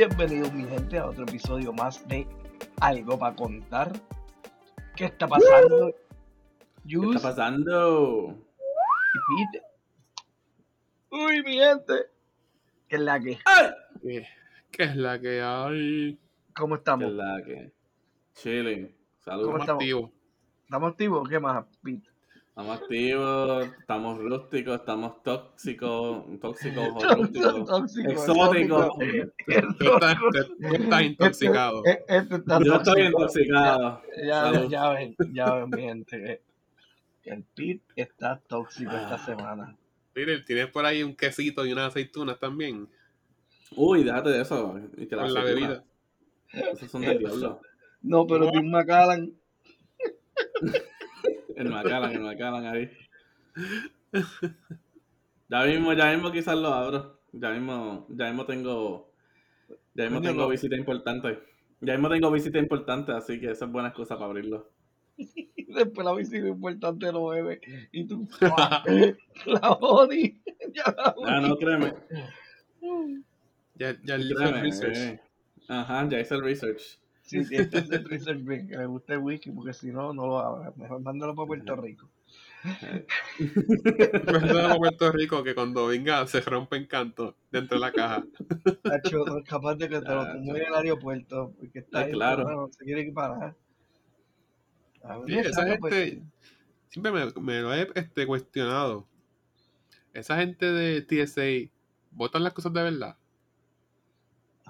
Bienvenidos mi gente a otro episodio más de Algo para contar. ¿Qué está pasando? ¿Qué está pasando? y Pete. Uy, mi gente. ¿Qué es la que? ¿Qué, qué es la que hay? ¿Cómo ¿Qué estamos? es la que? Chilling. Saludos. ¿Cómo Estamos estamos? activos. ¿Estamos activos? ¿Qué más, Pete? Estamos activos, estamos rústicos, estamos tóxicos, tóxicos o rústicos. Tóxico, Exótico. exótico. Tú estás, intoxicado. Este, este está Yo estoy intoxicado. Ya, Salud. ya ven, ya ven, mi gente. que El Pete está tóxico esta Ah. semana. Mire, tienes por ahí un quesito y unas aceitunas también. Uy, déjate de eso. y que Con la bebida. Esos son del diablo. No, pero Tim Macallan. El Macallan, el Macallan ahí. Ya mismo, ya mismo quizás lo abro. Ya mismo, ya mismo tengo. Ya mismo tengo visita importante. Ya mismo tengo visita importante, así que esa es buena excusa para abrirlo. Después la visita importante lo bebe. Y tú, la Boni. Ya la Ah, no, créeme. Ya, ya hice créeme, el research. eh. Ajá, ya hice el research. Sí, sí, este es el research bien, que le guste el whisky, porque si no, no lo abra. Mejor mándalo para Puerto Rico. Perdón a Puerto Rico que cuando venga se rompe en canto dentro de la caja. Tacho, no es capaz de que te lo tumbe en el aeropuerto, porque está Ah, ahí, claro. pero no se quiere equiparar. A ver, Sí, esa pues, gente, siempre me, me lo he este, cuestionado. Esa gente de TSA, ¿votan las cosas de verdad?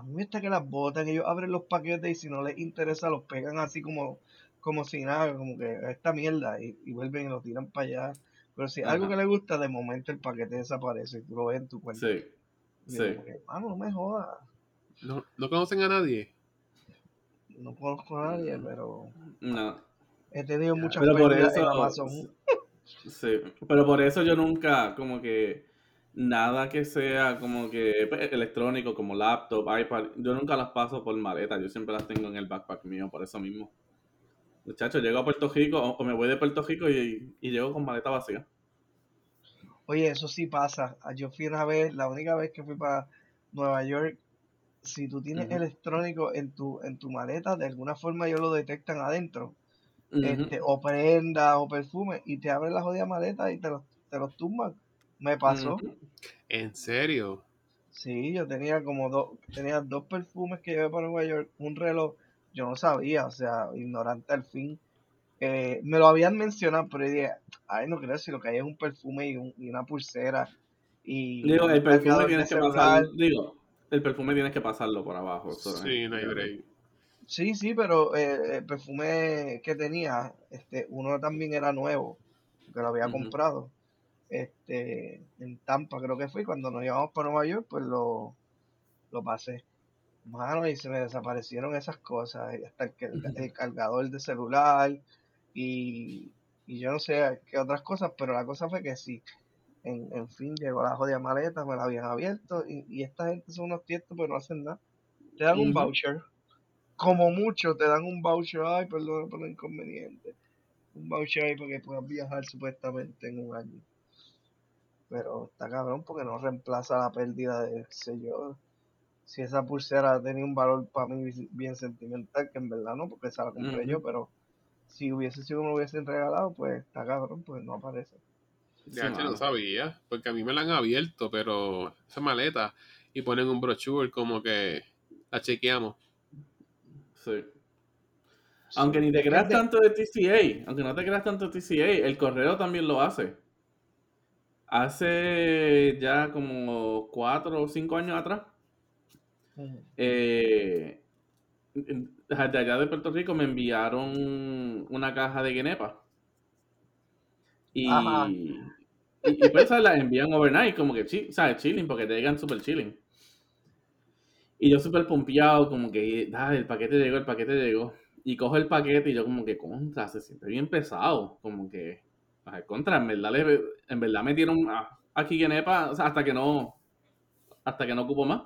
A mí me está que las botan, ellos abren los paquetes y si no les interesa los pegan así como, como si nada, como que esta mierda y, y vuelven y lo tiran para allá. Pero si algo que les gusta, de momento el paquete desaparece y tú lo ves en tu cuenta. Sí, Y sí. como que, "Mano, no me jodas. ¿No, no conocen a nadie? No conozco a nadie, pero No. he tenido Ya, muchas Pero por en. Amazon. Sí, pero por eso yo nunca, como que. Nada que sea como que pues, electrónico, como laptop, iPad, yo nunca las paso por maleta, yo siempre las tengo en el backpack mío, por eso mismo. Muchachos, llego a Puerto Rico o, o me voy de Puerto Rico y, y llego con maleta vacía. Oye, eso sí pasa. Ah, Yo fui una vez, la única vez que fui para Nueva York, si tú tienes electrónico en tu, en tu maleta, de alguna forma ellos lo detectan adentro. Este, o prendas o perfume y te abren la jodida maleta y te los, te los tumban. Me pasó. ¿En serio? Sí, yo tenía como dos, tenía dos perfumes que llevé para Nueva York, un reloj, yo no sabía, o sea, ignorante al fin. Eh, me lo habían mencionado, pero yo dije, ay, no creo si lo que hay es un perfume y, un- y una pulsera. Y Digo, el perfume tienes que pasarlo, digo, el perfume tienes que pasarlo por abajo. Sí, no hay break. Sí, sí, pero eh, el perfume que tenía, este, uno también era nuevo, que lo había comprado. Este, en Tampa creo que fui, cuando nos llevamos para Nueva York, pues lo, lo pasé. Mano, y se me desaparecieron esas cosas, hasta el, el cargador de celular y, y yo no sé qué otras cosas, pero la cosa fue que sí. En, en fin, llegó la jodida maleta, me la habían abierto y, y esta gente son unos tiestos, pero no hacen nada. Te dan un voucher. Como mucho, te dan un voucher. Ay, perdón por el inconveniente. Un voucher ahí para que puedas viajar supuestamente en un año. Pero está cabrón porque no reemplaza la pérdida de, sé yo. Si esa pulsera tenía un valor para mí bien sentimental, que en verdad no, porque esa la compré yo, pero si hubiese sido me lo hubiesen regalado, pues está cabrón, pues no aparece. Sí, Ya, che, mano. no sabía, porque a mí me la han abierto, pero esa maleta y ponen un brochure como que la chequeamos. Sí. Aunque ni te creas de- tanto de TCA, aunque no te creas tanto de TCA, el correo también lo hace. Hace ya como cuatro o cinco años atrás, eh, de allá de Puerto Rico me enviaron una caja de guinepa. Y, y, y pues ¿sabes? las envían overnight, como que, chi- ¿sabes? Chilling, porque te llegan super chilling. Y yo súper pompeado, como que, el paquete llegó, el paquete llegó. Y cojo el paquete y yo como que, contra, se siente bien pesado. Como que, ay, contra, en verdad, le- en verdad metieron a- aquí guinepa, o sea, hasta que no, hasta que no ocupo más.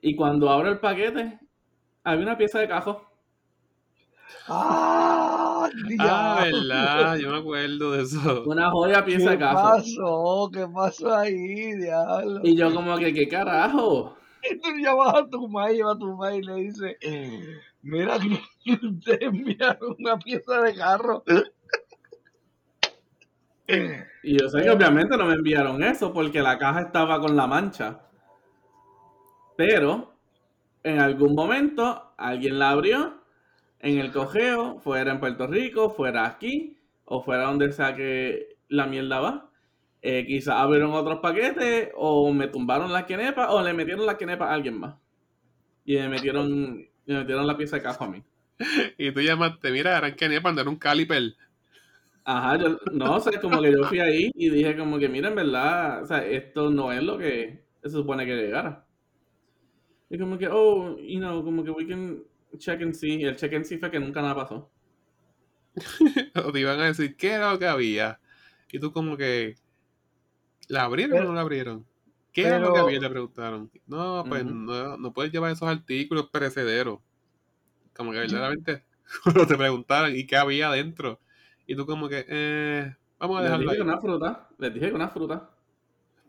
Y cuando abro el paquete, había una pieza de cajo. ¡Ah! Ah, verdad, yo me acuerdo de eso. Una joya pieza ¿Qué de cajo. pasó? ¿Qué pasó ahí, diablo? Y yo como que, ¿qué carajo? Y tú llamas a tu madre, a tu madre y le dices, mira que te enviaron una pieza de carro. Y yo sé que obviamente no me enviaron eso porque la caja estaba con la mancha. Pero en algún momento alguien la abrió en el cogeo, fuera en Puerto Rico, fuera aquí, o fuera donde sea que la mierda va. Eh, quizás abrieron otros paquetes, o me tumbaron la quenepa, o le metieron la quenepa a alguien más. Y me metieron, me metieron la pieza de caja a mí. Y tú llamaste, mira, eran que para andar un caliper. Ajá, yo, no, sé, como que yo fui ahí y dije como que, mira, en verdad, o sea, esto no es lo que se supone que llegara. Y como que, oh, you know, como que we can check and see. Y el check and see fue que nunca nada pasó. o te iban a decir, ¿qué era lo que había? Y tú como que, ¿la abrieron o no la abrieron? ¿Qué era lo que había? Le preguntaron. No, pues no, no puedes llevar esos artículos perecederos. Como que verdaderamente cuando te preguntaron, ¿y qué había adentro? Y tú como que, eh, vamos a dejarlo Les dije ahí. una fruta, les dije que una fruta.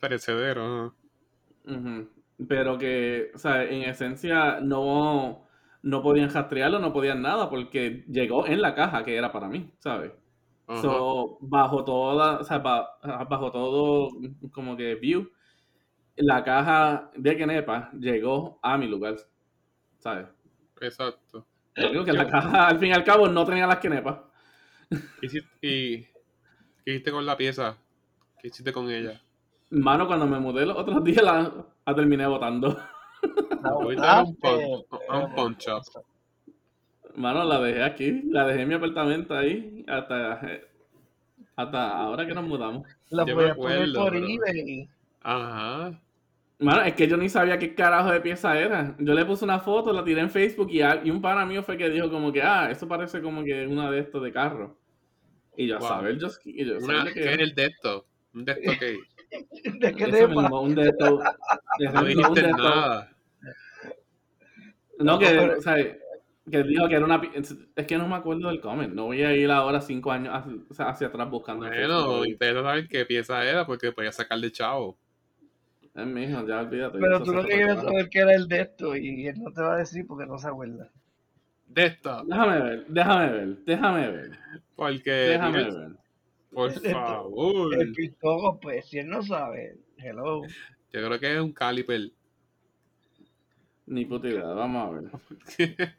Perecedero. Pero que, o sea, en esencia no, no podían rastrearlo, no podían nada, porque llegó en la caja que era para mí, ¿sabes? So, bajo toda, o sea, bajo todo como que view, la caja de Kenepa llegó a mi lugar, ¿sabes? Exacto. Yo digo que la caja, al fin y al cabo, no tenía las Kenepas. ¿Y, ¿Y qué hiciste con la pieza? ¿Qué hiciste con ella? Mano, cuando me mudé los otros días la, terminé botando. La un, un punch up. Mano, la dejé aquí, la dejé en mi apartamento ahí hasta, hasta ahora que nos mudamos. La voy a poner por eBay. Ajá. Mano, es que yo ni sabía qué carajo de pieza era. Yo le puse una foto, la tiré en Facebook y, y un pana mío fue que dijo como que, ah, eso parece como que una de estos de carro. Y yo, a saber, yo, yo una, ¿qué era el de esto? ¿Un de esto qué? ¿De qué Eso mismo, un de estos. no dijiste nada. No, que, o sea, que dijo que era una... Es que no me acuerdo del comment. No voy a ir ahora cinco años hacia, hacia atrás buscando. Bueno, ustedes saben qué pieza era porque podía sacar de chavo. Es mi hijo, ya olvídate. Pero tú no quieres saber qué era el de esto y él no te va a decir porque no se acuerda. De esto. Déjame ver, déjame ver, déjame ver. Porque. Déjame ver. Por favor. El pistogo, pues, si él no sabe. Hello. Yo creo que es un caliper. Ni puta idea, vamos a ver.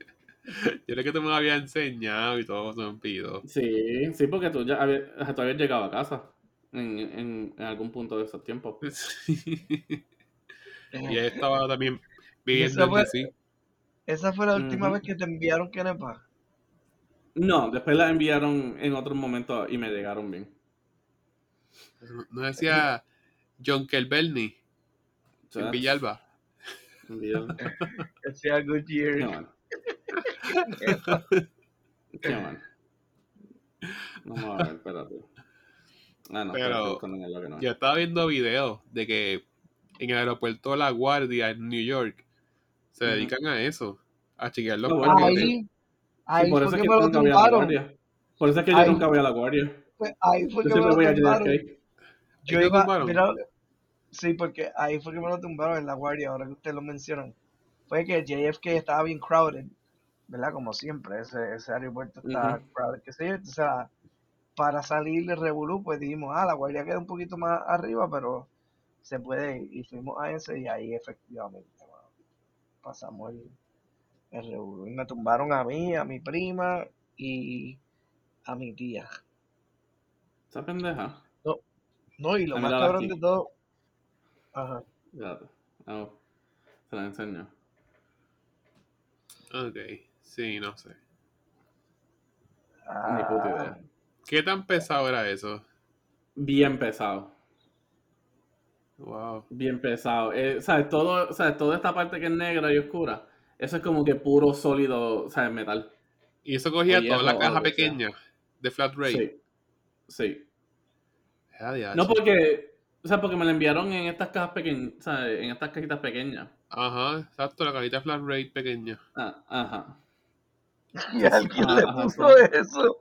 Yo creo que tú me lo habías enseñado y todo se me pido. Sí, sí, porque tú ya habías, tú habías llegado a casa en, en, en algún punto de esos tiempos. y él estaba también viviendo en DC. ¿Esa fue la última vez que te enviaron Kenepa? No, después la enviaron en otro momento y me llegaron bien. ¿No decía John Kelberny en Villalba? decía Goodyear. No, Qué man. Vamos a ver, espérate. Ah, no, Pero no. yo estaba viendo videos de que en el aeropuerto La Guardia en New York se dedican a eso, a chequear los Ahí, ahí por eso es que me lo tumbaron. Por eso es que yo nunca voy a la guardia. Pues ahí fue yo que me lo voy tumbaron. A yo iba, mira, sí, porque ahí fue que me lo tumbaron en la guardia, ahora que ustedes lo mencionan. Fue que JFK estaba bien crowded, ¿verdad? Como siempre, ese, ese aeropuerto está crowded, que sé O sea, para salir de Revolú, pues dijimos, ah, la guardia queda un poquito más arriba, pero se puede ir. Y fuimos a ese y ahí efectivamente pasamos el, el Y me tumbaron a mí, a mi prima y a mi tía. Esa pendeja. No, no y lo más cabrón de todo. Ajá. Vamos, se la enseño. Ok, sí, no sé. Ni puta idea. Ah. ¿Qué tan pesado era eso? Bien pesado. Wow. Bien pesado. Eh, ¿sabes? Todo, ¿sabes? Toda esta parte que es negra y oscura, eso es como que puro sólido, ¿sabes? Metal. ¿Y eso cogía toda la caja pequeña de flat rate? Sí. Sí. No porque, o sea, porque me la enviaron en estas cajas pequeñas, ¿sabes? En estas cajitas pequeñas. Ajá, exacto, la cajita flat rate pequeña. Ah, ajá. Y alguien le puso eso.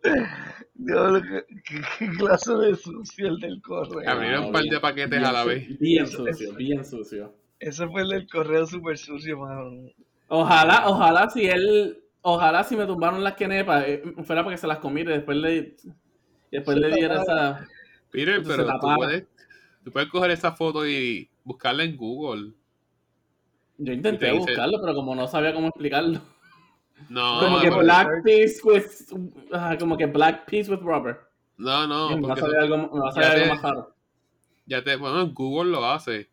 Dios, ¿qué, qué, clase de sucio el del correo. Abrieron un par de paquetes a la vez. Bien sucio, bien sucio. Ese fue el del correo super sucio, mano. Ojalá, ojalá si él, ojalá si me tumbaron las quenepas, eh, fuera para que se las comiera y después le, después le diera esa. Peter, pero la tú puedes, tú puedes coger esa foto y buscarla en Google. Yo intenté buscarlo, pero como no sabía cómo explicarlo. No, como que no, black piece with, como que black piece with rubber. no, no, me va a salir algo, me va a salir ya algo te- más raro. ya te, bueno, en Google lo hace.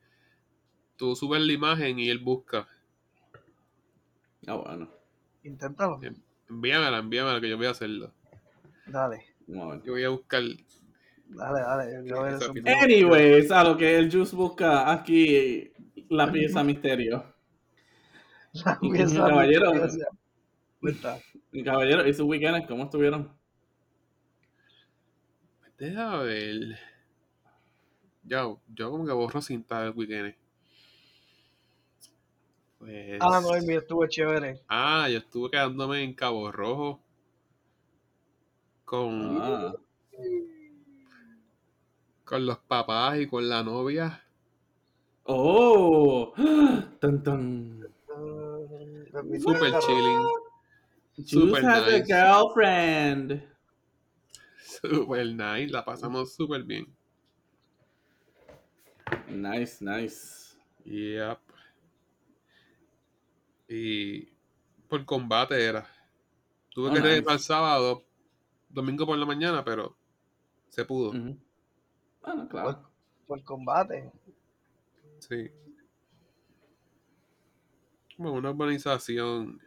Tú subes la imagen y él busca. Ah, bueno. Inténtalo. Bien. Envíamela, envíamela que yo voy a hacerlo. Dale, ver. Yo voy a buscar. dale, dale. Yo voy a eso. Anyways, a lo que el Juice busca aquí la pieza misterio. La pieza Caballero. Cuenta. Y caballero, ¿y sus weekends cómo estuvieron? Deja ver. Yo, yo como que borro cinta del weekend. Pues. Ah, no, el mío estuvo chévere. Ah, yo estuve quedándome en Cabo Rojo. Con, Ah, con los papás y con la novia. oh, tan tan. Mm, Super chilling. Juice Super has a nice. girlfriend. Super nice. La pasamos súper bien. Nice, nice. Yep. Y por combate era. Tuve Oh, que nice. regresar el sábado, domingo por la mañana, pero se pudo. Ujú. Bueno, claro. Por combate. Sí. Como una urbanización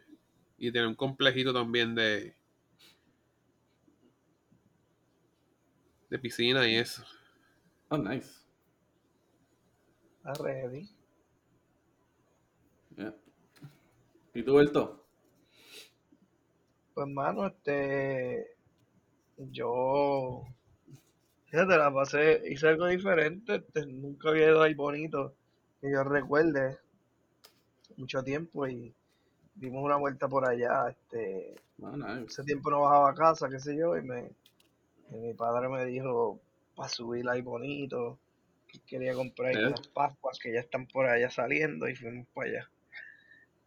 y tiene un complejito también de de piscina y eso. Oh, nice. Está ready. Yeah. ¿Y tú, Berto? Pues, mano, este. Yo. Fíjate, la pasé. Hice algo diferente. Este, nunca había ido ahí bonito. Que yo recuerde. Mucho tiempo y dimos una vuelta por allá. Este. Oh, nice. Ese tiempo no bajaba a casa, qué sé yo, y me. y mi padre me dijo. Para subir ahí bonito. Que quería comprar Eh. unas pascuas que ya están por allá saliendo y fuimos para allá.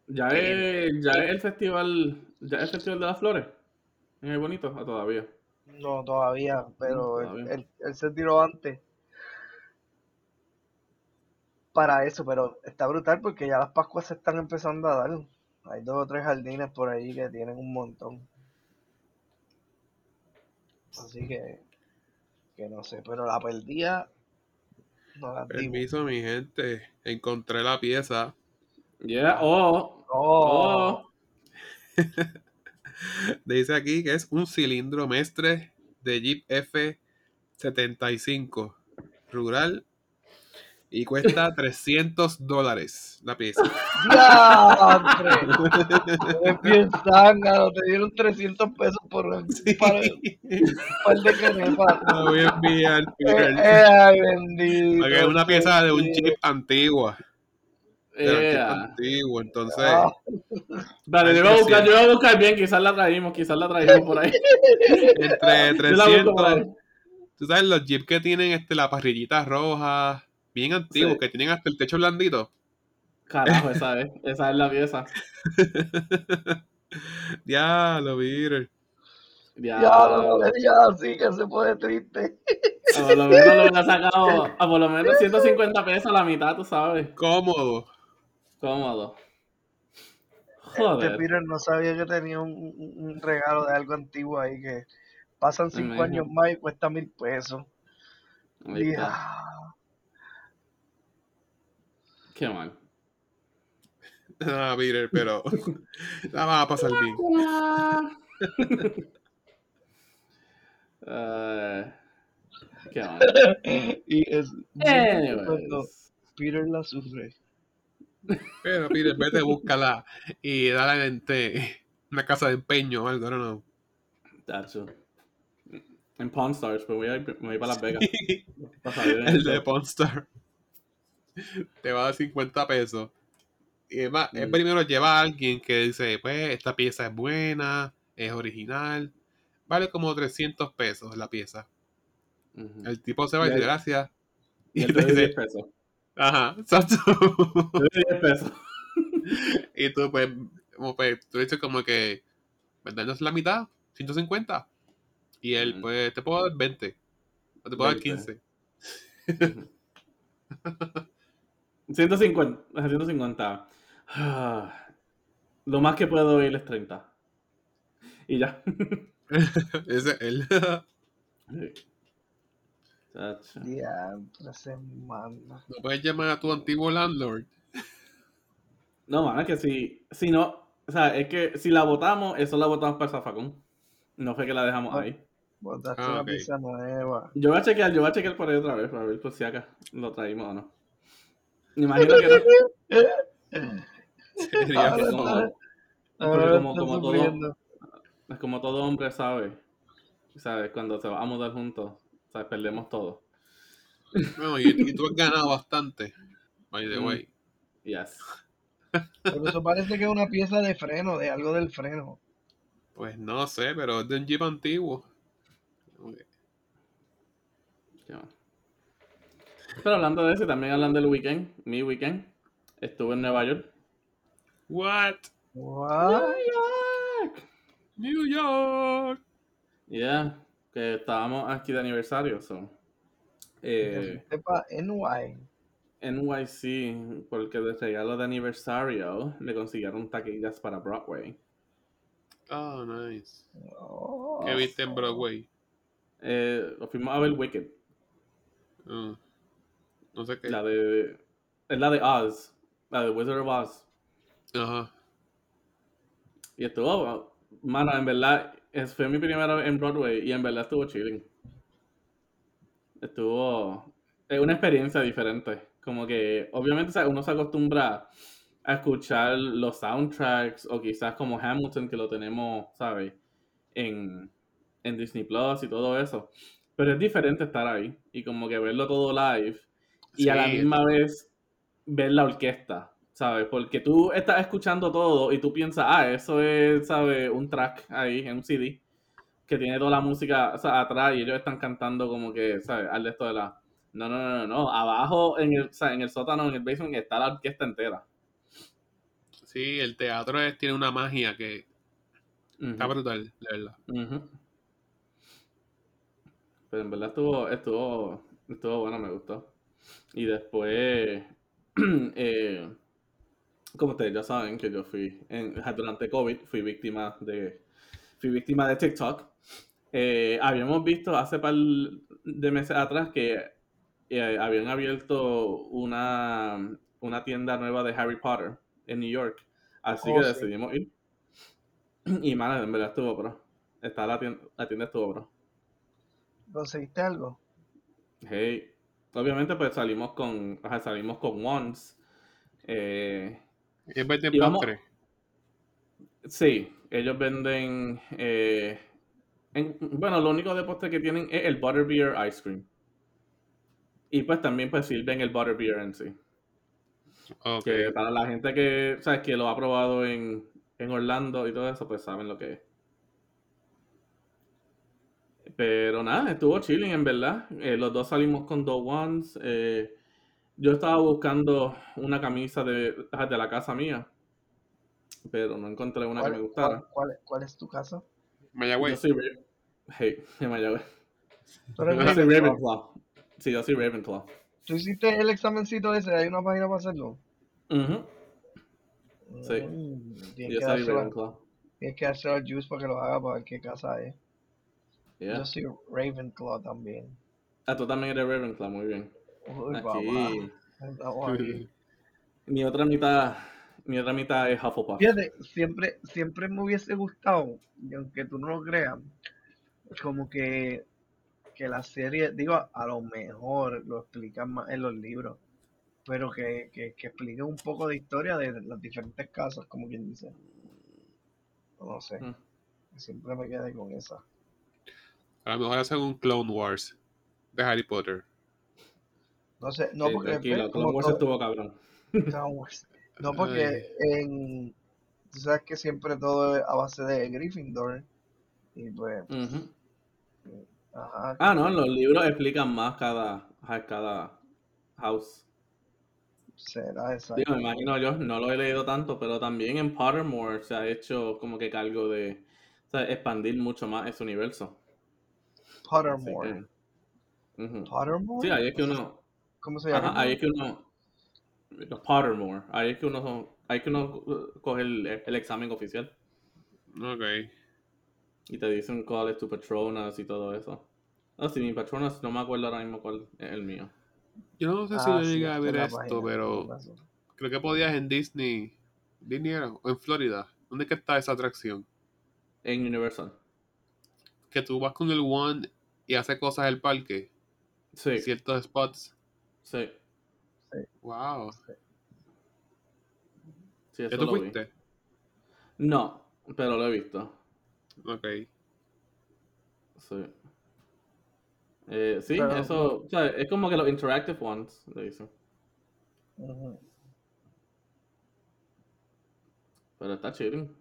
¿Ya es, ya es el festival, ya es el festival de las flores? ¿En el bonito? ¿O todavía? No, todavía, pero él- todavía. Él, él se tiró antes para eso, pero está brutal porque ya las Pascuas se están empezando a dar. Hay dos o tres jardines por ahí que tienen un montón. Así que, que no sé, pero la perdía no la. Permiso, mi gente. Encontré la pieza. Yeah, oh, Oh, oh. Dice aquí que es un cilindro mestre de Jeep F75 rural y cuesta 300 dólares la pieza. Bien zángano, te dieron 300 pesos por un par, par de canepas. Lo voy a enviar, Eh, Peter. eh, ay, bendito. Porque es una pieza de un sí. Jeep antigua. Yeah. antiguo, entonces. Ah, Dale, yo voy a buscar, yo voy a buscar bien, quizás la traímos, quizás la traímos por ahí. Entre Yo la busco por 300. ahí. Tú sabes, los Jeep que tienen este, la parrillita roja, bien antiguos, Sí. que tienen hasta el techo blandito. Carajo, esa es, esa es la pieza. Ya, lo vi. Ya, ya, no le digas así que se pone triste. a por lo menos lo hubiera sacado a por lo menos 150 pesos a la mitad, tú sabes. Cómodo. Cómodo. Este Joder. Peter no sabía que tenía un, regalo de algo antiguo ahí que pasan cinco Imagínate. años más y cuesta mil pesos. Ah, Qué mal. Ah, Peter, pero la vas a pasar bien. Eh, qué mal. y es Peter la sufre. Pero Peter, vete, búscala y dale en una casa de empeño o algo, no, no. Tacho. En Pawn Stars, pues voy a ir, me voy para Las Vegas. Para salir en El de Ponstar. Te va a dar 50 pesos. Y además, él Mm. primero lleva a alguien que dice, pues, esta pieza es buena, es original. Vale como 300 pesos la pieza. Ujú. El tipo se va y dice, gracias. Y él te dice, 10 pesos. Ajá, exacto. Yo le di 10 pesos. y tú, pues, como, pues, tú dices como que, ¿vendernos la mitad? 150. Y él, Mm. pues, te puedo dar 20. O te puedo dar 20. 15. 150. 150. Ah, Lo más que puedo ir es 30. Y ya. Ese es él. Chacho. Diantre, se manda. no puedes llamar a tu antiguo landlord. No, mano, es que si, si no, o sea, es que si la votamos, eso la votamos para el zafacón. No fue que la dejamos Ah. ahí. Botaste Ah, una ok. pizza nueva. Yo voy a chequear, yo voy a chequear por ahí otra vez para ver por si acá lo traímos o no. Me imagino que no. Sería Ahora como- porque como- como todo- como todo hombre sabe, ¿sabes? Cuando se va a mudar juntos, ¿sabes? Perdemos todo. Bueno, y, y tú has ganado bastante. By the Mm. way. Yes. Pero eso parece que es una pieza de freno, de algo del freno. Pues no sé, pero es de un Jeep antiguo. Ok. Qué mal. Pero hablando de eso, también hablando del weekend, mi weekend, estuve en Nueva York. What? What? New York. Yeah, que estábamos aquí de aniversario, so. Eh, NY. NYC, porque de regalo de aniversario le consiguieron taquillas para Broadway. Oh, nice. Oh, ¿Qué viste en Broadway? Eh, lo fuimos a ver Wicked, Ah, no sé qué. la de. Es la de Oz, la de Wizard of Oz. Ajá. Y estuvo, mano, en verdad, fue mi primera vez en Broadway y en verdad estuvo chilling. Estuvo, es una experiencia diferente. Como que, obviamente, o sea, uno se acostumbra a escuchar los soundtracks o quizás como Hamilton, que lo tenemos, ¿sabes? En, en Disney Plus y todo eso. Pero es diferente estar ahí y como que verlo todo live y a la misma vez ver la orquesta, ¿sabes? Porque tú estás escuchando todo y tú piensas, ah, eso es, ¿sabes? Un track ahí en un CD que tiene toda la música o sea, atrás y ellos están cantando como que, ¿sabes? Al de esto de la... No, no, no, no, no. Abajo en el, o sea, en el sótano, en el basement, está la orquesta entera. Sí, el teatro es- tiene una magia que está brutal, de verdad. Pero en verdad estuvo, estuvo, estuvo bueno, me gustó. Y después, eh, como ustedes ya saben que yo fui, en, durante COVID, fui víctima de, fui víctima de TikTok. Eh, habíamos visto hace par de meses atrás que eh, habían abierto una, una tienda nueva de Harry Potter en New York. Así Oh, que sí. decidimos ir. Y, mano, en verdad estuvo pro. Está la tienda, la tienda estuvo pro. ¿Conseguiste algo? Hey, obviamente pues salimos con, ajá, salimos con Wands. Eh, vamos- postre. sí, ellos venden, eh, en- bueno, lo único de postre que tienen es el Butterbeer Ice Cream. Y pues también pues sirven el Butterbeer en sí. Que para la gente que, sabes, que lo ha probado en, en Orlando y todo eso, pues saben lo que es. Pero nada, estuvo chilling en verdad. Eh, los dos salimos con dos ones. Eh, yo estaba buscando una camisa de, de la casa mía, pero no encontré una que me ¿Cuál, gustara. cuál- cuál- cuál es tu casa? Yo Mayagüez. soy Ra- hey, de Mayagüez. Yo soy Ravenclaw. Sí, yo soy Ravenclaw. ¿Tú hiciste el examencito ese? ¿Hay una página para hacerlo? Ujú, Sí. Mm, Yo soy Ravenclaw. tienes que dárselo al Juice para que lo haga para ver qué casa es. Yeah. Yo soy Ravenclaw también. Ah, tú también eres Ravenclaw, muy bien. Uy, Aquí. papá. Mi otra mitad, mi otra mitad es Hufflepuff. Fíjate, siempre, siempre me hubiese gustado, y aunque tú no lo creas, como que, que la serie, digo, a lo mejor lo explican más en los libros, pero que, que, que expliquen un poco de historia de las diferentes casas, como quien dice. No sé, Mm. siempre me quedé con esa. A lo mejor hacen un Clone Wars de Harry Potter. No sé, no Sí, porque tranquilo, Clone Wars todo- estuvo cabrón. Clone Wars. No porque en, tú sabes que siempre todo es a base de Gryffindor y pues, ajá. Ah, no, en los libros explican más cada, cada house. Será Sí, exacto. me imagino yo, no lo he leído tanto, pero también en Pottermore se ha hecho como que cargo de o sea, expandir mucho más ese universo. Pottermore. que, ujú. Pottermore. Sí, ahí es que uno, ¿Cómo se llama? ajá, ahí es que uno, Pottermore, ahí es que uno, ahí es que uno coge el, el examen oficial Ok. y te dicen cuál es tu Patronus y todo eso. No, si mi Patronus no me acuerdo ahora mismo cuál es el mío. Yo no sé si Ah, yo sí, llegué a ver esto, página, pero creo que podías en Disney. Disney era, o en Florida. ¿Dónde que está esa atracción? En Universal. Que tú vas con el One y hace cosas el parque. Sí, en ciertos spots. sí, Wow. sí, ¿Ya eso tú lo vi. fuiste? No, pero lo he visto. Ok. Sí. Eh, sí, Pero- eso, o sea, es como que los interactive ones, le dicen. Pero está chilling.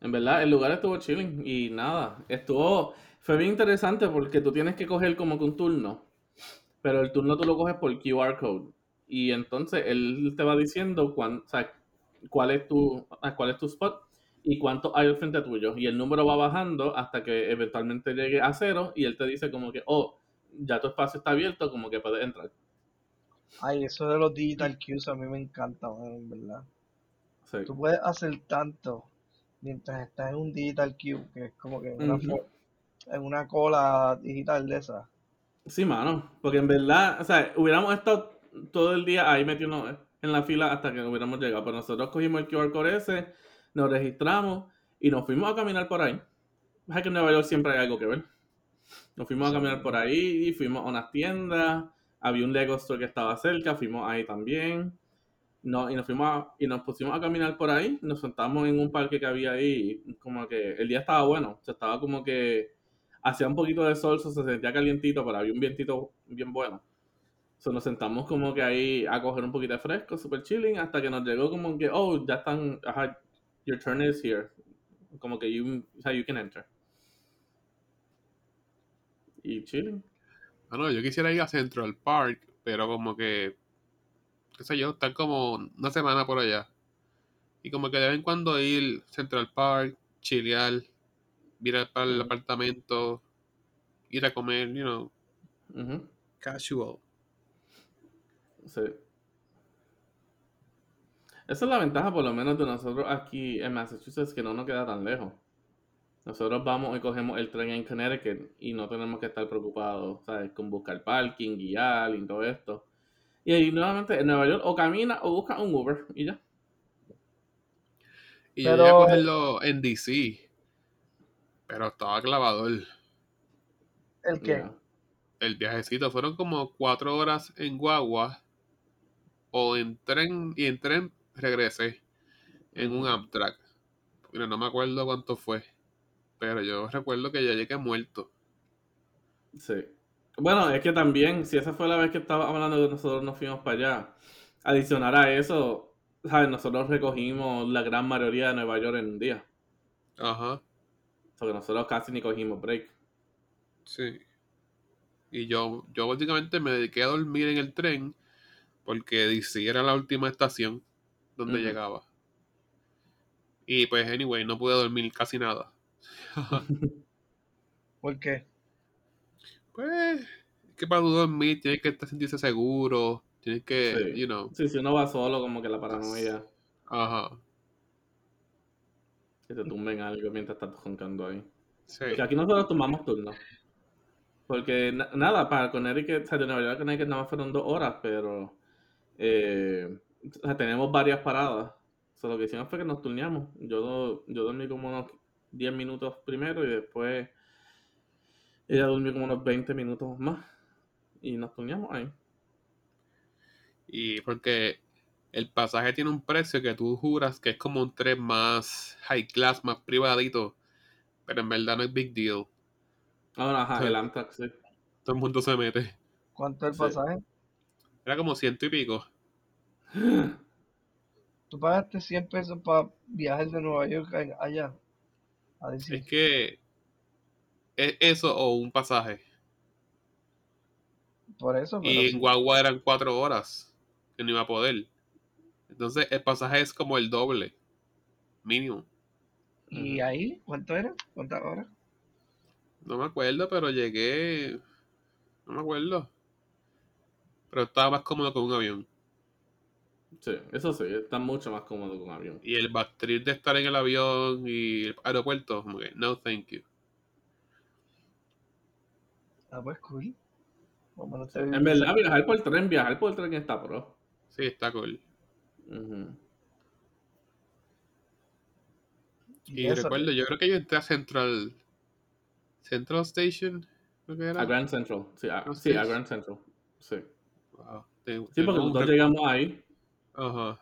En verdad, el lugar estuvo chilling y nada, estuvo, fue bien interesante porque tú tienes que coger como que un turno, pero el turno tú lo coges por QR code y entonces él te va diciendo cuán, o sea, cuál es tu, ah, cuál es tu spot y cuánto hay al frente tuyo y el número va bajando hasta que eventualmente llegue a cero y él te dice como que, oh, ya tu espacio está abierto, como que puedes entrar. Ay, eso de los digital cues a mí me encanta, en verdad. Sí. Tú puedes hacer tanto mientras estás en un digital cue, que es como que una, fo- en una cola digital de esa. Sí, mano, porque en verdad, o sea, hubiéramos estado todo el día ahí metiéndonos en la fila hasta que hubiéramos llegado, pero nosotros cogimos el QR code ese, nos registramos y nos fuimos a caminar por ahí. Es que en Nueva York siempre hay algo que ver. Nos fuimos a caminar por ahí, fuimos a unas tiendas, había un Lego Store que estaba cerca, fuimos ahí también. No, y nos fuimos a- y nos pusimos a caminar por ahí, nos sentamos en un parque que había ahí, y como que el día estaba bueno, o sea, estaba como que hacía un poquito de sol, so se sentía calientito, pero había un vientito bien bueno. So, nos sentamos como que ahí a coger un poquito de fresco, super chilling, hasta que nos llegó como que, oh, ya están, ajá, your turn is here. Como que you, you can enter. Y chilling. Bueno, yo quisiera ir a Central Park, pero como que, qué sé yo, estar como una semana por allá. Y como que de vez en cuando ir Central Park, chilear, ir para el apartamento, ir a comer, you know, casual. Sí. Esa es la ventaja, por lo menos, de nosotros aquí en Massachusetts, que no nos queda tan lejos. Nosotros vamos y cogemos el tren en Connecticut y no tenemos que estar preocupados, ¿sabes? Con buscar parking, guiar y todo esto. Y ahí nuevamente en Nueva York o camina o busca un Uber y ya. Y yo Pero- llegué a cogerlo en DC, pero estaba clavador. ¿El qué? El viajecito fueron como cuatro horas en guagua o en tren y en tren regresé en un. Amtrak. Mira, no me acuerdo cuánto fue, pero yo recuerdo que ya llegué muerto. Sí. Bueno, es que también, si esa fue la vez que estaba hablando de nosotros nos fuimos para allá, adicionar a eso, ¿sabes? Nosotros recogimos la gran mayoría de Nueva York en un día. Ajá, Porque nosotros casi ni cogimos break. sí. Y yo, yo básicamente me dediqué a dormir en el tren porque DC era la última estación donde llegaba. Y pues, anyway, no pude dormir casi nada. ¿Por qué? Pues, es que para tú dormir tienes que estar- sentirse seguro, tienes que, Sí. you know, Sí, si uno va solo, como que la paranoia, ajá, que te tumben algo mientras estás roncando ahí. sí. Que aquí nosotros tomamos turnos. Porque na- nada, para Connecticut, o sea, de Nueva York a Connecticut nada más fueron dos horas, pero eh, o sea, tenemos varias paradas. O sea, lo que hicimos fue que nos turneamos. Yo, yo dormí como unos 10 minutos primero y después ella durmió como unos 20 minutos más. Y nos turneamos ahí. Y porque el pasaje tiene un precio que tú juras que es como un tren más high class, más privadito, pero en verdad no es big deal. Ahora, ajá, Sí. el Amtrak, sí. Todo el mundo se mete. ¿Cuánto es el Sí. pasaje? Era como ciento y pico. ¿Tú pagaste 100 pesos para viajar de Nueva York allá? A decir, Es que es eso o un pasaje. por eso, pero Y en Guagua eran cuatro horas. que no iba a poder. Entonces el pasaje es como el doble, mínimo. ¿Y ahí? ¿Cuánto era? ¿Cuántas horas? No me acuerdo, pero llegué. No me acuerdo. Pero estaba más cómodo con un avión. Sí, eso sí, está mucho más cómodo con un avión. Y el backtrip de estar en el avión y el aeropuerto, como que, no, thank you. Ah, pues cool. A En verdad, viajar por tren, viajar por tren está pro. Sí, está cool. Ujú. Y, recuerdo, yo creo que yo entré a Central. Central Station, creo que era. A Grand Central. Sí, a, sí, a. Grand Central. Sí. Wow. Te- Sí, porque rec- llegamos ahí. Ajá.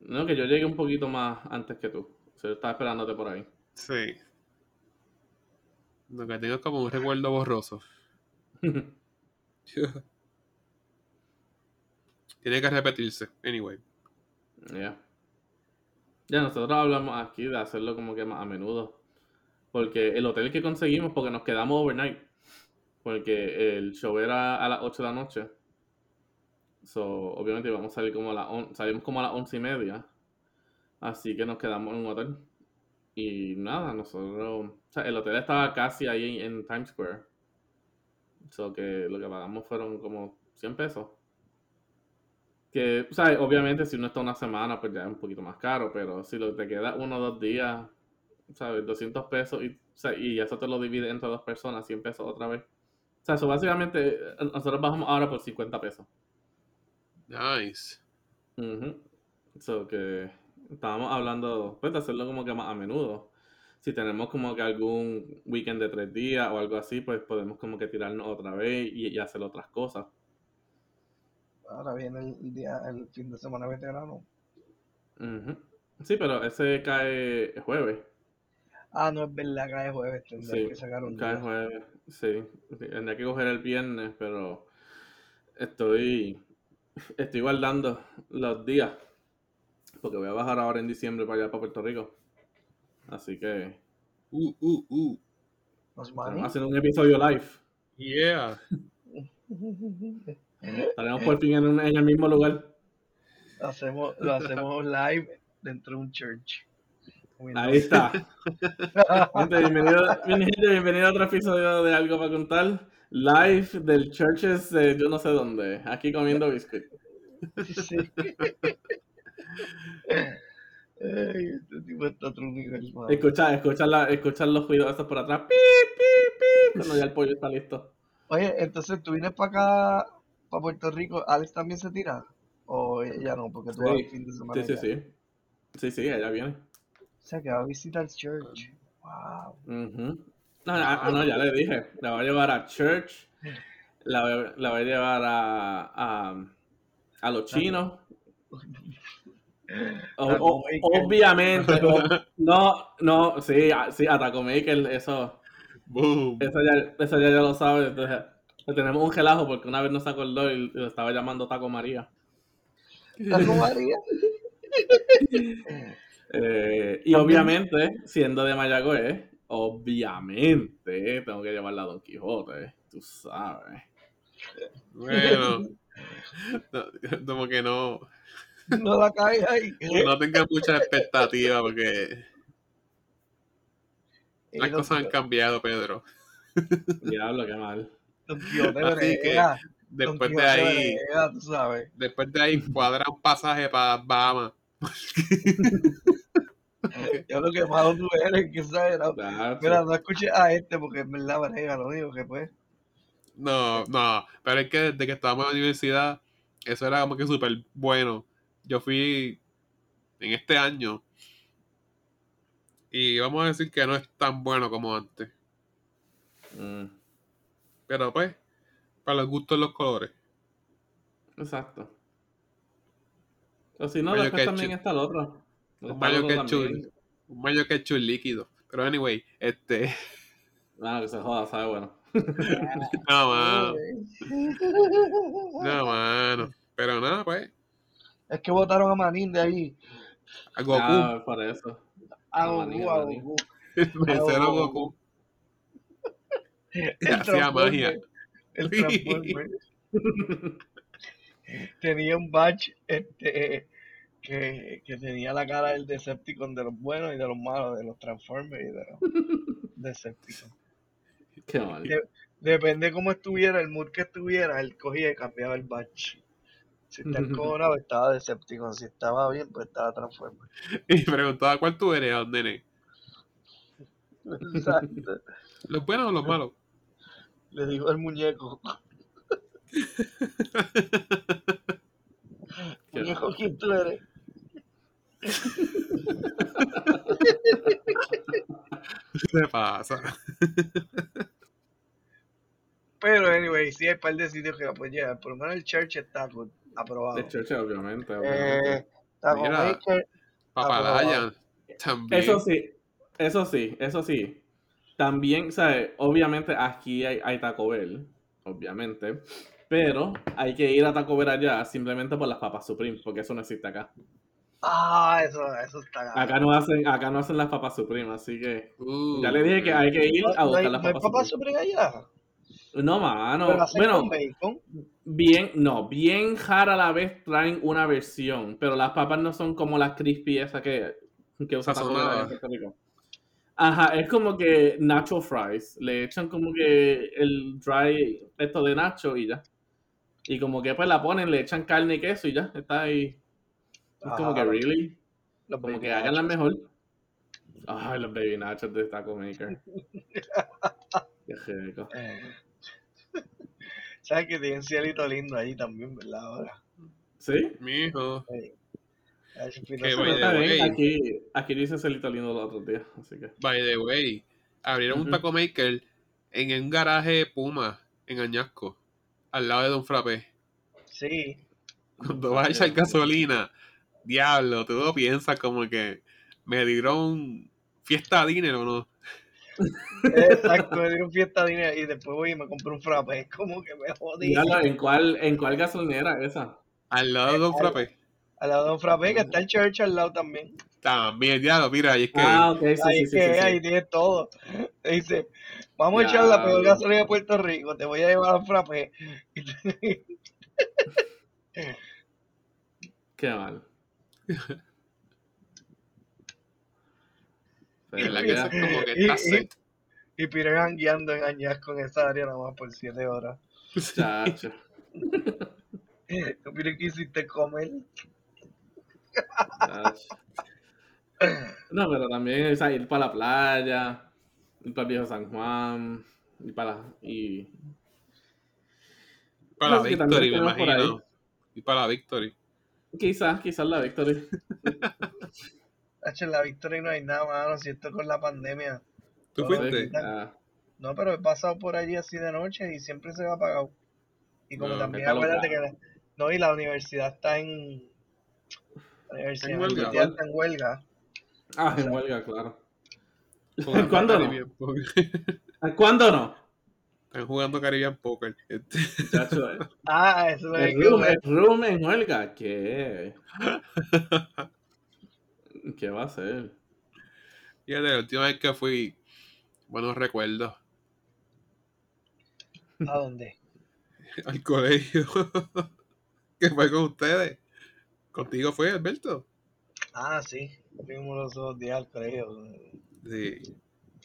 No, que yo llegué un poquito más antes que tú. O sea, yo estaba esperándote por ahí. Sí. Lo que tengo es como un recuerdo borroso. Tiene que repetirse. Anyway. Ya. Ya, nosotros hablamos aquí de hacerlo como que más a menudo. Porque el hotel que conseguimos, porque nos quedamos overnight. Porque el show era a las 8 de la noche. So, obviamente íbamos a salir como a las on- salimos como a las 11 y media. Así que nos quedamos en un hotel. Y nada, nosotros. O sea, el hotel estaba casi ahí en, en Times Square. So que lo que pagamos fueron como 100 pesos. Que, o sea, obviamente si uno está una semana, pues ya es un poquito más caro, pero si lo, te queda uno o dos días, ¿sabes? 200 pesos y, o sea, y eso te lo divide entre dos personas, 100 pesos otra vez. O sea, eso básicamente, nosotros bajamos ahora por 50 pesos. Nice. Ujú. So que estábamos hablando, pues, de hacerlo como que más a menudo. Si tenemos como que algún weekend de tres días o algo así, pues podemos como que tirarnos otra vez y, y hacer otras cosas. Ahora viene el, día, el fin de semana veterano. Ujú. Sí, pero ese cae jueves. Ah, no es verdad, cae jueves, tendré Sí, que sacar un cae día. jueves, sí. Tendría que coger el viernes, pero estoy, estoy guardando los días. Porque voy a bajar ahora en diciembre para allá, para Puerto Rico. Así que Uh, uh, uh. Maní. haciendo un episodio live. Yeah. Estaremos por fin en, un- en el mismo lugar. hacemos, lo hacemos live dentro de un church. Ahí está. Gente, bienvenido, bienvenido a otro episodio de Algo para Contar. Live del Churches de yo no sé dónde. Aquí comiendo biscuit. Sí. Ay, este tipo está otro nivel. Escucha, escucha, la, escucha los ruidos esos por atrás. Pi, pi, pi, cuando ya el pollo está listo. Oye, entonces tú vienes para acá, para Puerto Rico, ¿Alex también se tira? ¿O ella no? Porque tú vas Sí, el fin de semana. Sí, sí, sí. Sí, sí, ella viene. O sea, que va a visitar church. Wow. No, ah, ah, no, ya le dije. La voy a llevar a church. La voy, la voy a llevar a, a, a los chinos. O- o- obviamente. o- no, no, sí, sí, a Taco Maker, eso, Boom. eso, ya, eso ya, ya lo sabe. Entonces, tenemos un gelazo porque una vez no se acordó y lo estaba llamando Taco María. Taco María. Eh, y obviamente, siendo de Mayagüez, obviamente tengo que llevarla a Don Quijote, tú sabes. Bueno. No, como que no, No la caes ahí. no tengas mucha expectativa porque las Y Don cosas han cambiado, Pedro. Diablo, qué mal. Don Quijote Así que, brega, Después de ahí, brega, tú sabes. después de ahí cuadra un pasaje para Bahamas. Yo lo que malo tú eres, que. Mira, no escuches a este porque en verdad brega, lo digo que pues. No, no, pero es que desde que estábamos en la universidad, eso era como que súper bueno. Yo fui en este año y vamos a decir que no es tan bueno como antes. Mm, Pero pues, para los gustos los colores. exacto. O si no, Mayo después ketchup. también está el otro. Un mayo ketchup, también. un mayo ketchup líquido. Pero anyway, este, Ah, que se joda, sabe bueno. no mano, no mano. Pero nada, pues, Es que votaron a Manín de ahí. a Goku, Ah, por eso. A Goku, a. Goku. Oh. Goku, El hacía magia. El tenía un badge este, que, que tenía la cara del Decepticon de los buenos y de los malos, de los Transformers y de los Decepticons. Qué mal. De- depende cómo estuviera, el mood que estuviera, él cogía y cambiaba el badge. Si está encojonado, estaba Decepticon. Si estaba bien, pues estaba Transformer. Y preguntaba cuál tú eres, nene. Exacto. ¿Los buenos o los malos? Le dijo el muñeco. Muñeco, ¿quién tú eres? ¿Qué pasa? Pero, anyway, sí hay un par de sitios que llegar. Por lo menos el church está aprobado. De Church, obviamente. obviamente. Eh, Mira. Maker, Papalaya. También. Eso sí, eso sí, eso sí. También, ¿sabes? Obviamente aquí hay, hay Taco Bell, obviamente. Pero hay que ir a Taco Bell allá simplemente por las papas Supreme, porque eso no existe acá. Ah, eso, eso está Acá no hacen, acá no hacen las papas Supreme, así que Uh, ya le dije que hay que ir No, a no buscar hay, las no hay papas papas Supreme. allá. No, mano. Pero Bueno, bacon. bien, no, bien rara a la vez traen una versión, pero las papas no son como las crispy esas que, que usa Taco Bell allá en. Puerto Rico. Ajá, es como que nacho fries. Le echan como que el dry esto de nacho y ya. Y como que pues la ponen, le echan carne y queso y ya. Está ahí. Es como que really. los Como que hagan la mejor. Ay, los baby nachos de Taco Maker. Qué rico. Sabes que tienen cielito lindo ahí también, ¿verdad? Ahora. ¿Sí? Mijo. A by the way. aquí, aquí dice celito lindo los otros días, así que. By the way, abrieron un Ujú. taco maker en un garaje de Puma en Añasco, al lado de Don Frappé. Sí. Cuando vas a echar gasolina, diablo, tú lo piensas como que me dieron fiesta dinero, ¿no? Exacto, me dieron fiesta de dinero y después voy y me compré un frappe. Es como que me jodí. ¿en cuál, ¿en cuál gasolinera esa? Al lado de Don Frappé. Al lado de un frappe, que está el church al lado también. También, diablo, mira, y es que Ah, ok, sí, ahí sí, sí, que sí, sí. ahí tiene todo. Dice, vamos a echar la peor gasolina de Puerto Rico, te voy a llevar al frappe. Qué mal. en Pero la ya- que es como que Y- y- jangueando en Añasco en esa área nada más por 7 horas. Chacho. Peter, ¿qué hiciste comer? No, pero también o sea, ir para la playa, ir para el viejo San Juan, ir para la, y Para la que también Victory, me imagino. Y para la Victory. quizás, quizás la Victory. Hacho, en la Victoria no hay nada, mano. Si esto con la pandemia. ¿Tú Todo fuiste? Ah, No, pero he pasado por allí así de noche y siempre se va apagado. Y como No, también está acuérdate que la, no, y la universidad está en En huelga. universidad está en huelga. ah, en huelga, claro. ¿Cuándo no? ¿Cuándo no? Están jugando Caribbean Poker. Chacho, eh. Ah, eso es el room, el room en huelga, ¿qué? ¿Qué va a hacer? Fíjate, la última vez que fui, buenos recuerdos, ¿A dónde? al colegio. que fue con ustedes. Contigo fue, Alberto. Ah, sí. Fuimos los dos días al colegio. Sí,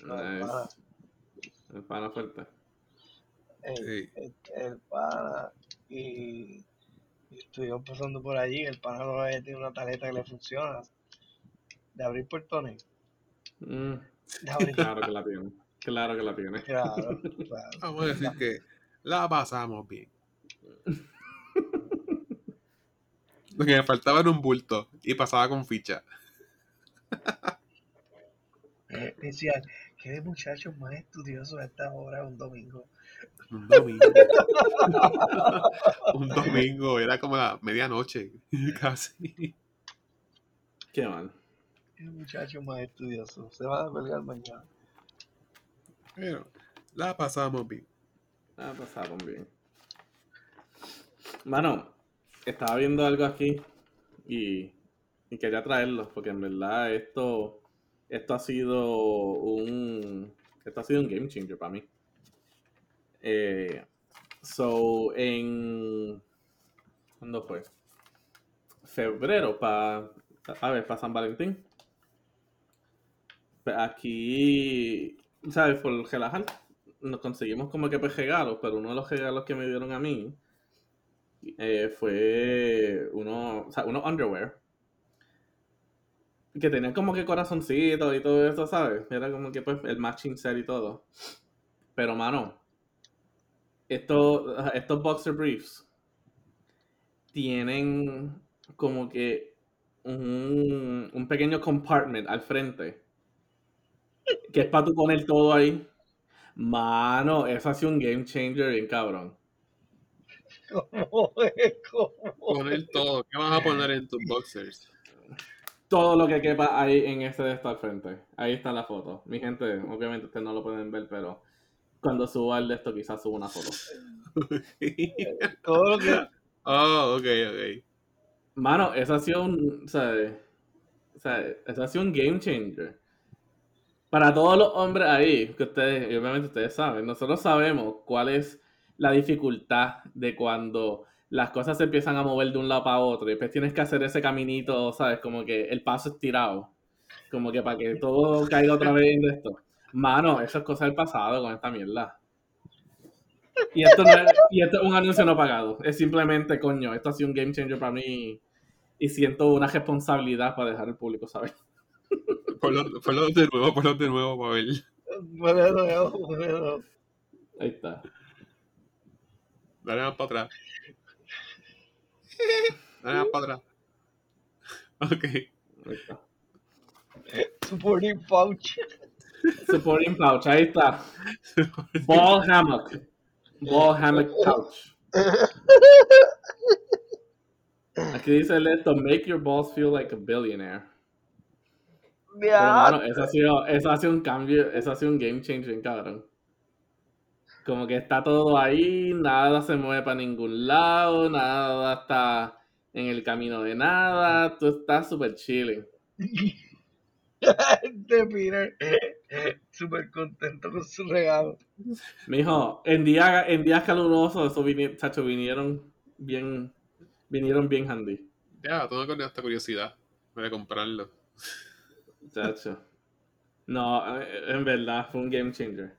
Nice. El pana fuerte. El, sí. el, el pana y, y estuvimos pasando por allí. El pana no había tiene una tarjeta que le funciona. De abrir portones. Mm, De abrir. claro que la tiene. Claro que la tiene. Claro, claro. Vamos a decir que la pasamos bien. Lo que me faltaba era un bulto y pasaba con ficha. Eh, Decían, qué muchachos más estudiosos a esta hora un domingo. Un domingo. un domingo, era como la medianoche, casi. Qué mal. Qué muchachos más estudiosos. Se van a colgar mañana. Pero la pasamos bien. Ah, pasaron bien. Mano, estaba viendo algo aquí y, y quería traerlo, porque en verdad esto, esto ha sido un. Esto ha sido un game changer para mí. Eh, so, en. ¿Cuándo fue? Febrero, para. A para San Valentín. Pues aquí, ¿sabes? Por relajar, nos conseguimos como que pues regalos, pero uno de los regalos que me dieron a mí eh, fue uno, unos underwear que tenían como que corazoncitos y todo eso, ¿sabes? Era como que pues el matching set y todo. Pero mano, estos, estos boxer briefs tienen como que un, un pequeño compartment al frente que es para tú poner todo ahí. Mano, eso ha sido un game changer bien cabrón. ¿Cómo es? ¿Cómo Poner todo. ¿Qué vas a poner en tus boxers? Todo lo que quepa ahí en ese de esto al frente. Ahí está la foto. Mi gente, obviamente ustedes no lo pueden ver, pero cuando suba el de esto quizás suba una foto. Todo lo que... oh, ok, ok. Mano, eso ha sido un, o sea, o sea, eso ha sido un game changer. Para todos los hombres ahí, que ustedes, obviamente ustedes saben, nosotros sabemos cuál es la dificultad de cuando las cosas se empiezan a mover de un lado para otro y después tienes que hacer ese caminito, ¿sabes? Como que el paso estirado. Como que para que todo caiga otra vez en esto. Mano, eso es cosa del pasado con esta mierda. Y esto, no es, y esto es un anuncio no pagado. Es simplemente, coño, esto ha sido un game changer para mí y siento una responsabilidad para dejar al público saber. Ponlo, ponlo de nuevo, ponlo de nuevo, Pavel. Bueno, de nuevo, de nuevo. Ahí está. Dale más para atrás. Dale más para atrás. Ok. Ahí está. Supporting pouch. Supporting pouch, ahí está. Ball hammock. Ball hammock pouch. Aquí dice esto, make your balls feel like a billionaire. Pero, mano, eso ha sido, eso ha sido un cambio, eso ha sido un game changer, cabrón. Como que está todo ahí, nada se mueve para ningún lado, nada está en el camino de nada, tú estás súper chilling. Este Peter, súper contento con su regalo. Mijo, en días en días calurosos, eso vini- chacho, vinieron bien, vinieron bien handy. Ya, tengo con esta curiosidad. Voy a comprarlo. Chacho. No, eh, en verdad fue un game changer.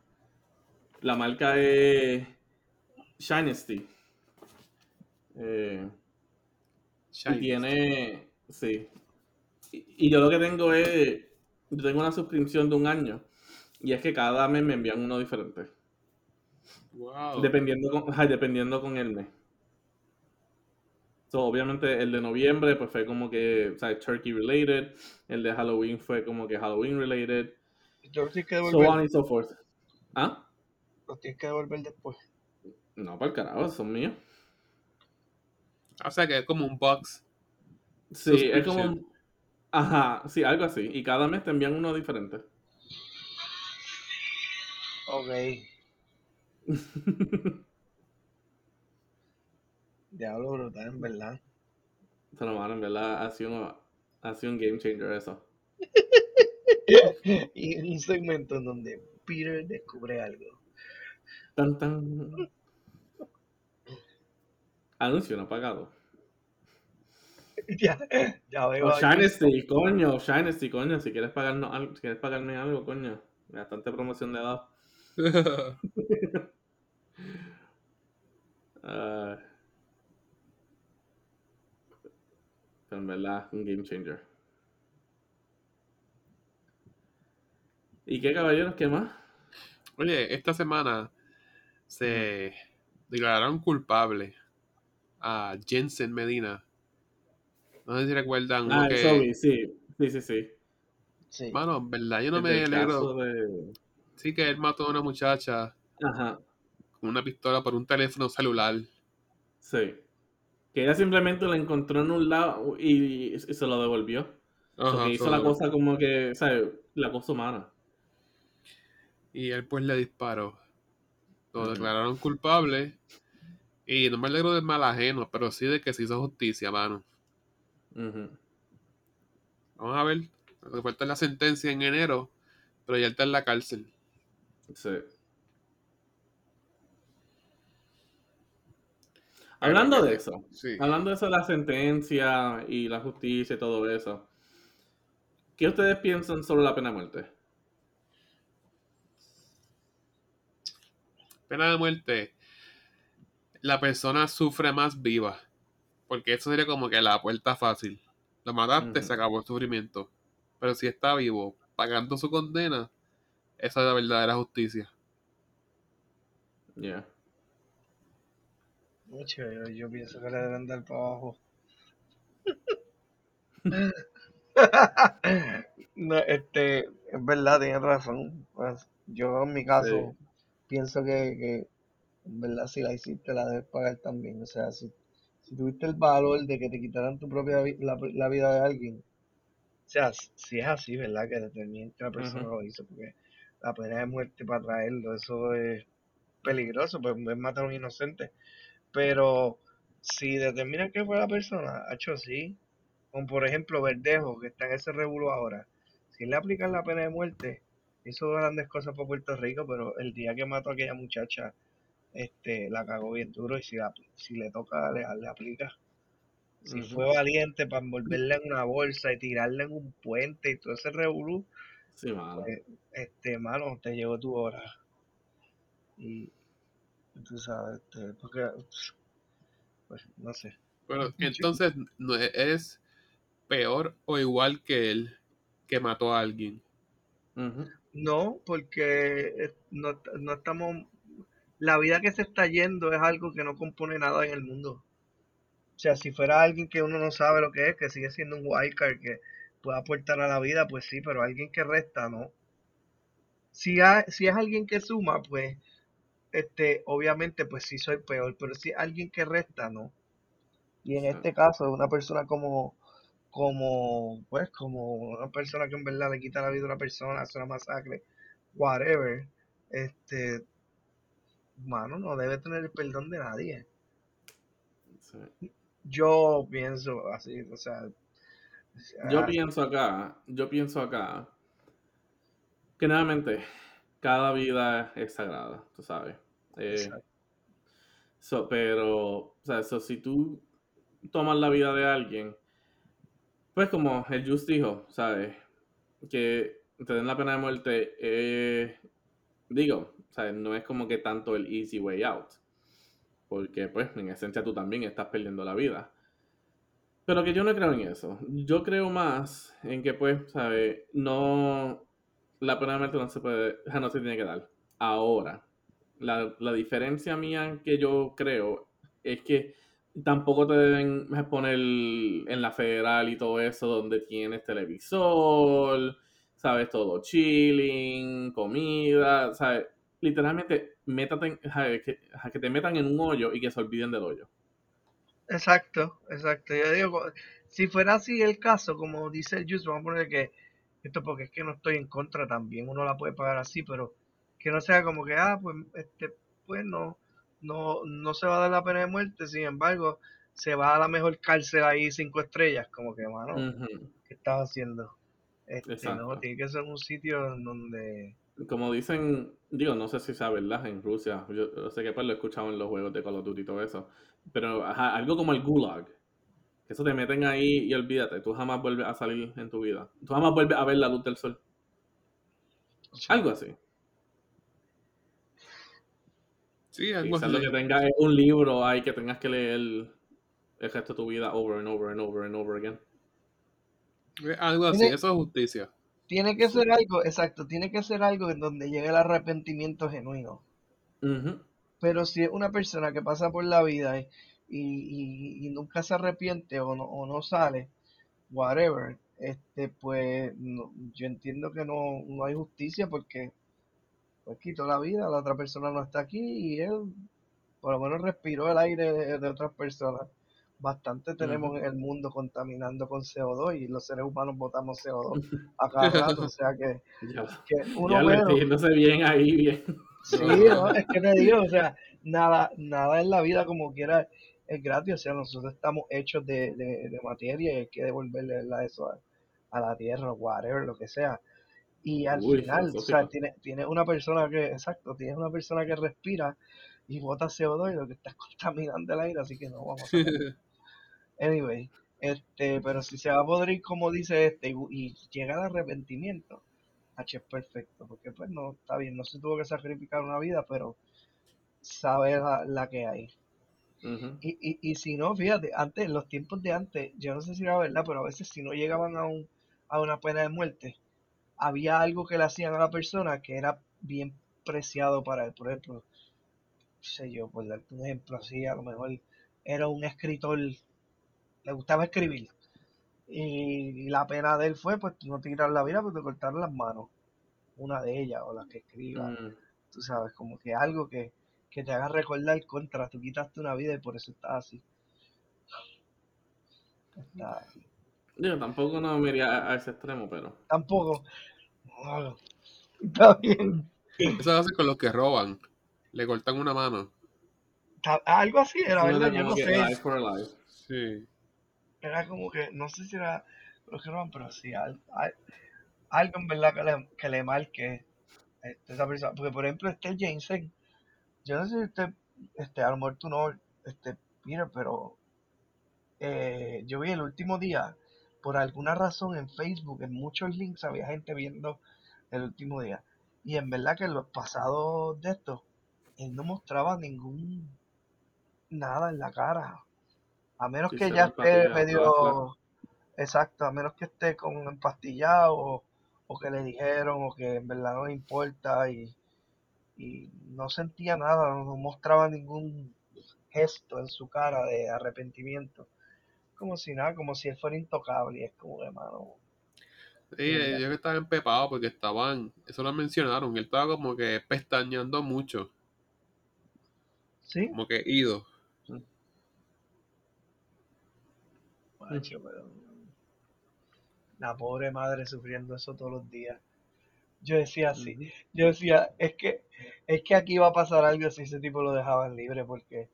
La marca es Shinesty. Eh, y tiene. Sí. Y, y yo lo que tengo es. Yo tengo una suscripción de un año. Y es que cada mes me envían uno diferente. Wow. Dependiendo con, dependiendo con el mes. So, obviamente el de noviembre pues fue como que, o sea, Turkey related. El de Halloween fue como que Halloween related. Yo que So on and so forth. ¿Ah? Lo tienes que devolver después. No, para el carajo, son míos. O sea que es como un box. Sí, es como un... Ajá, sí, algo así. Y cada mes te envían uno diferente. Ok. Diablo brutal, en verdad. Pero, mano, en verdad ha sido, ha sido un game changer eso. Y un segmento en donde Peter descubre algo. Tan, tan. Anuncio no pagado. ya, ya veo. Shinesty, coño, Shinesty, coño. Si quieres, pagarnos algo, si quieres pagarme algo, coño. Bastante promoción le he dado. Ah. pero en verdad, un game changer. ¿Y qué caballeros? ¿Qué más? Oye, esta semana se declararon culpable a Jensen Medina. No sé si recuerdan Ah, que... sí. Sí, sí, sí. Sí. Mano, en verdad, yo no me alegro. de- Sí que él mató a una muchacha Ajá, con una pistola por un teléfono celular. sí. Que ella simplemente la encontró en un lado y, y se lo devolvió. O sea, Ajá, que hizo so- la cosa como que, ¿sabes? La cosa humana. Y él pues le disparó. Lo declararon culpable. Y no me alegro del mal ajeno, pero sí de que se hizo justicia, mano. Vamos a ver. Le falta la sentencia en enero, pero ya está en la cárcel. Sí. Hablando de eso, hablando de eso de la sentencia y la justicia y todo eso, ¿qué ustedes piensan sobre la pena de muerte? Pena de muerte, la persona sufre más viva, porque eso sería como que la puerta fácil. Lo mataste, se acabó el sufrimiento. Pero si está vivo, pagando su condena, esa es la verdadera justicia. Ya. Mucho, yo, pienso que le deben dar para abajo. no, este, es verdad, tienes razón. Pues, yo en mi caso pienso que, en verdad si la hiciste la debes pagar también. O sea, si, si tuviste el valor de que te quitaran tu propia la, la vida de alguien, o sea, si es así, ¿verdad? Que determine que la persona lo hizo, porque la pena de muerte para traerlo, eso es peligroso, pues es matar a un inocente. Pero si determinan que fue la persona, hecho sí, como por ejemplo Verdejo, que está en ese regulo ahora, si le aplican la pena de muerte, hizo grandes cosas para Puerto Rico, pero el día que mató a aquella muchacha, este, la cagó bien duro y si, si le toca, le, le aplica. Si fue valiente para envolverla en una bolsa y tirarla en un puente y todo ese revolú, sí, mano. Pues, este, mano, te llegó tu hora. Y tú sabes, este, porque, pues, no sé. Pero entonces, ¿no ¿eres peor o igual que él que mató a alguien? No, porque no, no estamos... La vida que se está yendo es algo que no compone nada en el mundo. O sea, si fuera alguien que uno no sabe lo que es, que sigue siendo un wildcard que puede aportar a la vida, pues sí, pero alguien que resta, no. Si, si es alguien que suma, pues, este, obviamente, pues sí soy peor, pero si es alguien que resta, no. Y en este caso, una persona como, como, pues, como una persona que en verdad le quita la vida a una persona, hace una masacre, whatever, este, mano, no debe tener el perdón de nadie. Sí yo pienso así, o sea. Yo pienso acá, yo pienso acá que nuevamente cada vida es sagrada, tú sabes. Eh, pero, o sea, si tú tomas la vida de alguien, pues como el Just dijo, ¿sabes? Que te den la pena de muerte, eh, digo, ¿sabes? No es como que tanto el easy way out porque pues en esencia tú también estás perdiendo la vida. Pero que yo no creo en eso. Yo creo más en que pues, ¿sabes? No, la pena de muerte no se puede, no se tiene que dar. Ahora, la, la diferencia mía que yo creo es que tampoco te deben poner en la federal y todo eso donde tienes televisor, sabes, todo chilling, comida, sabes, literalmente métate que, que, te metan en un hoyo y que se olviden del hoyo. Exacto, exacto. Yo digo, si fuera así el caso, como dice el Just, vamos a poner que esto porque es que no estoy en contra también, uno la puede pagar así, pero que no sea como que, ah, pues, este, pues no, no, no se va a dar la pena de muerte, sin embargo, se va a la mejor cárcel ahí cinco estrellas, como que, mano, ¿qué estás haciendo? Este, no, tiene que ser un sitio en donde como dicen, digo, no sé si sea verdad en Rusia, yo, sé que pues lo he escuchado en los juegos de Call of Duty y todo eso, pero algo como el Gulag, que eso te meten ahí y olvídate, tú jamás vuelves a salir en tu vida, tú jamás vuelves a ver la luz del sol. Algo así. Sí, algo así. lo que tengas es un libro ahí que tengas que leer el resto de tu vida over and over and over and over again. Algo así, eso es justicia. Tiene que ser algo, exacto, tiene que ser algo en donde llegue el arrepentimiento genuino. Pero si es una persona que pasa por la vida y, nunca se arrepiente o no, o no sale, whatever, este pues yo entiendo que no, no hay justicia porque pues quitó la vida, la otra persona no está aquí y él por lo menos respiró el aire de otras personas bastante tenemos en el mundo contaminando con CO2 y los seres humanos botamos CO2 a cada rato, o sea que, uno ya bien ahí, bien. Sí, es que te digo, o sea, nada, nada en la vida como quiera es gratis, o sea, nosotros estamos hechos de, de, materia y hay que devolverle eso a, la tierra, whatever, lo que sea. Y al final, o sea, tiene, tiene una persona que, exacto, tiene una persona que respira y bota CO2 y lo que está contaminando el aire, así que no vamos a Anyway, este, pero si se va a podrir como dice este y, llega el arrepentimiento, H es perfecto, porque pues no, está bien, no se tuvo que sacrificar una vida, pero sabe la, que hay. y, y, y, si no, fíjate, antes, en los tiempos de antes, yo no sé si era verdad, pero a veces si no llegaban a, un, a una pena de muerte, había algo que le hacían a la persona que era bien preciado para él. Por ejemplo, sé yo, por darte un ejemplo así, a lo mejor era un escritor, le gustaba escribir. Y, la pena de él fue, pues, no tirar la vida, pues te cortar las manos. Una de ellas, o la que escriba. Mm. Tú sabes, como que algo que, que te haga recordar contra, tú quitaste una vida y por eso estás así. Yo tampoco no me iría a ese extremo, pero. Tampoco. está bien. Eso hace con los que roban. Le cortan una mano. Algo así era, ¿verdad? Yo no sé. Sí. Era como que, no sé si era los que roban, pero sí, algo, en verdad que le, que le marque este, esa persona. Porque, por ejemplo, este Jameson, yo no sé si usted, este, a lo mejor tú no, este, mira, pero eh, yo vi el último día, por alguna razón en Facebook, en muchos links había gente viendo el último día. Y en verdad que en los pasados de esto, él no mostraba ningún nada en la cara. A menos que ya esté medio. Exacto, a menos que esté con empastillado o, o, que le dijeron o que en verdad no le importa y, y no sentía nada, no mostraba ningún gesto en su cara de arrepentimiento. Como si nada, como si él fuera intocable y es como de mano Sí, ellos estaban empepados porque estaban, eso lo mencionaron, él estaba como que pestañeando mucho. Sí. Como que ido. La pobre madre sufriendo eso todos los días. Yo decía así, yo decía, es que, es que aquí va a pasar algo si ese tipo lo dejaban libre, porque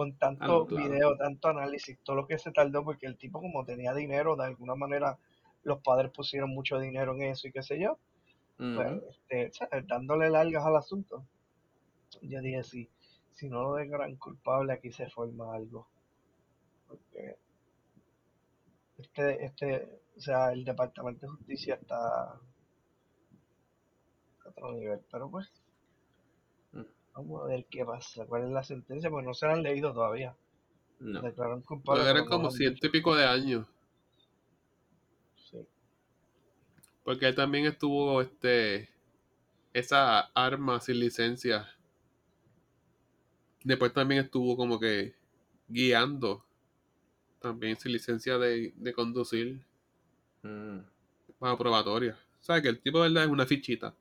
con tanto ah, video, tanto análisis, todo lo que se tardó, porque el tipo como tenía dinero, de alguna manera los padres pusieron mucho dinero en eso y qué sé yo, pues, este, dándole largas al asunto. Yo dije, sí, si no lo gran culpable, aquí se forma algo. Porque este, este, o sea, el Departamento de Justicia está a otro nivel, pero pues. Vamos a ver qué pasa, cuál es la sentencia, pues no se la han leído todavía. No. Declararon culpable. Pero eran como ciento y pico de años. Porque él también estuvo, este, esa arma sin licencia. Después también estuvo como que guiando. También sin licencia de, conducir. Mm. Para probatoria. O sea que el tipo de verdad es una fichita.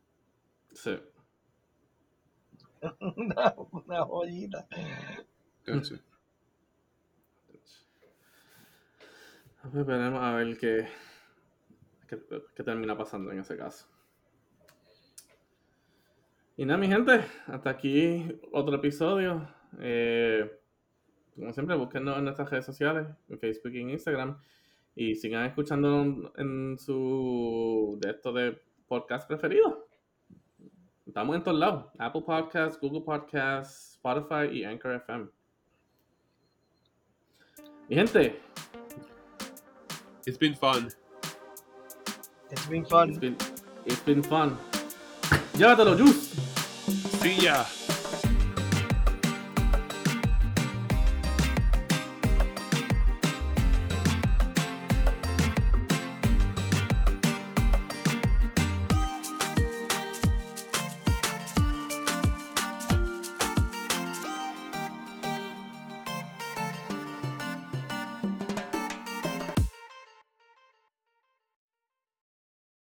Sí. una, una joyita. Veremos a ver qué qué, termina pasando en ese caso. Y nada, mi gente, hasta aquí otro episodio. Eh, como siempre, búsquenos en nuestras redes sociales, en Facebook y Instagram. Y sigan escuchando en su de esto de podcast preferido. Estamos en todos lados. Apple Podcasts, Google Podcasts, Spotify y Anchor FM. Mi gente. It's been fun. It's been fun. It's been, it's been fun. Llévatelo, Juice. See ya.